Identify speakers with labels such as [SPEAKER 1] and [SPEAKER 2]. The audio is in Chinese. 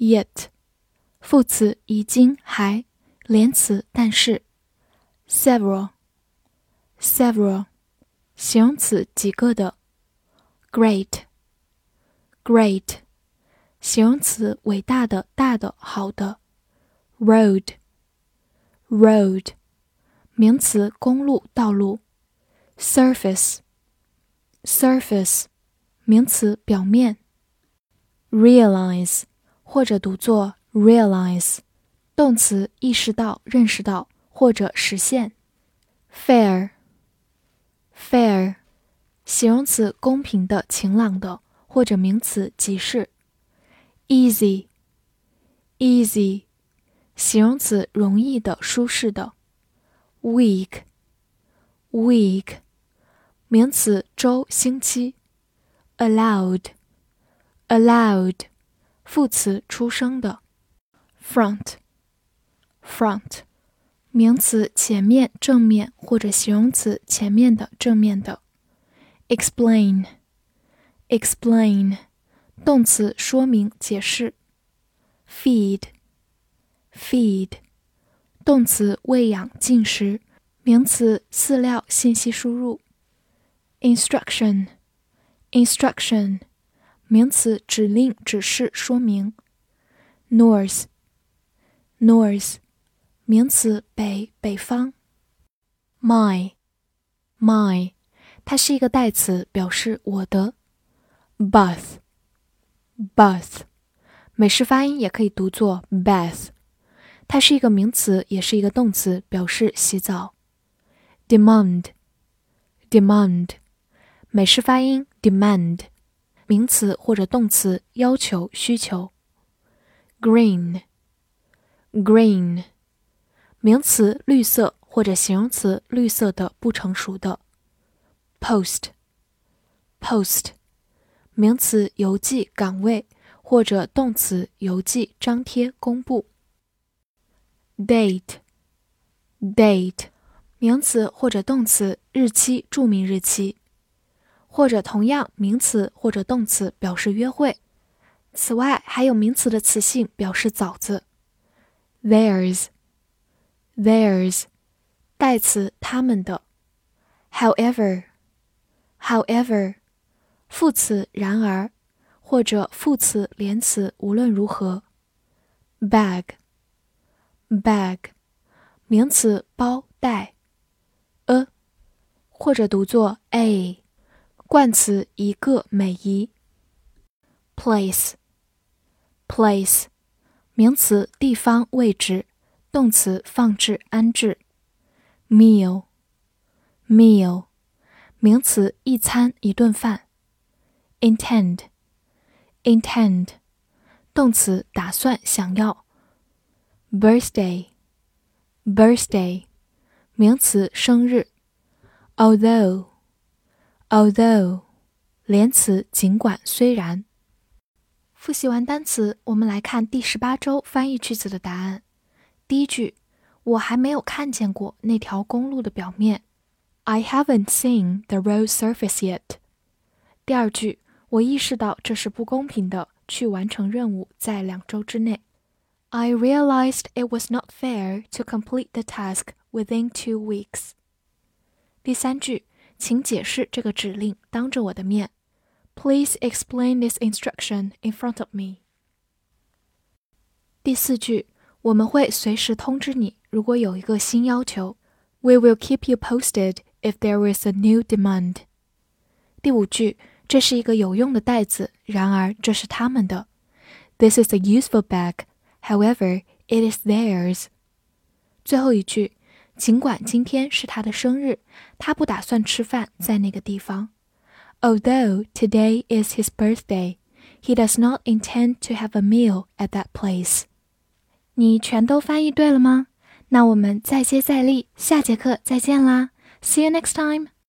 [SPEAKER 1] Yet，副词已经还，连词但是。Several，several，形容词几个的。Great，great，形容词伟大的、大的、好的。Road，road，名词公路、道路。Surface，surface，名词表面。Realize，或者读作 realize，动词意识到、认识到或者实现。Fair，fair，形容词公平的、晴朗的或者名词即是。Easy，easy，形容词容易的、舒适的。Week，week，名词周、星期。allowed，Allowed。副词出生的；front，front，名词前面、正面或者形容词前面的、正面的；explain，explain，动词说明、解释；feed，feed，动词喂养、进食，名词饲料、信息输入；instruction，instruction。名词指令、指示、说明。North，north，名词北、北方。My，my，它是一个代词，表示我的。Bath，bath，美式发音也可以读作 bath。它是一个名词，也是一个动词，表示洗澡。Demand，demand，美式发音 demand。名词或者动词，要求、需求。Green，green，名词，绿色或者形容词，绿色的、不成熟的。Post，post，名词，邮寄、岗位或者动词，邮寄、张贴、公布。Date，date，名词或者动词，日期、注明日期。或者同样名词或者动词表示约会。此外，还有名词的词性表示枣子。Theirs，theirs，代词他们的。However，however，副词然而，或者副词连词无论如何。Bag，bag，名词包袋。a，或者读作 a。冠词一个每一。place，place，名词地方位置，动词放置安置。meal，meal，名词一餐一顿饭。intend，intend，动词打算想要。birthday，birthday，名词生日。although。Although，连词尽管虽然。复习完单词，我们来看第十八周翻译句子的答案。第一句，我还没有看见过那条公路的表面。I haven't seen the road surface yet。第二句，我意识到这是不公平的，去完成任务在两周之内。I realized it was not fair to complete the task within two weeks。第三句。请解释这个指令，当着我的面。Please explain this instruction in front of me。第四句，我们会随时通知你，如果有一个新要求。We will keep you posted if there is a new demand。第五句，这是一个有用的袋子，然而这是他们的。This is a useful bag. However, it is theirs。最后一句。 尽管今天是他的生日，他不打算吃饭在那个地方。Although today is his birthday, He does not intend to have a meal at that place.
[SPEAKER 2] 你全都翻译对了吗？那我们再接再厉，下节课再见啦！See you next time.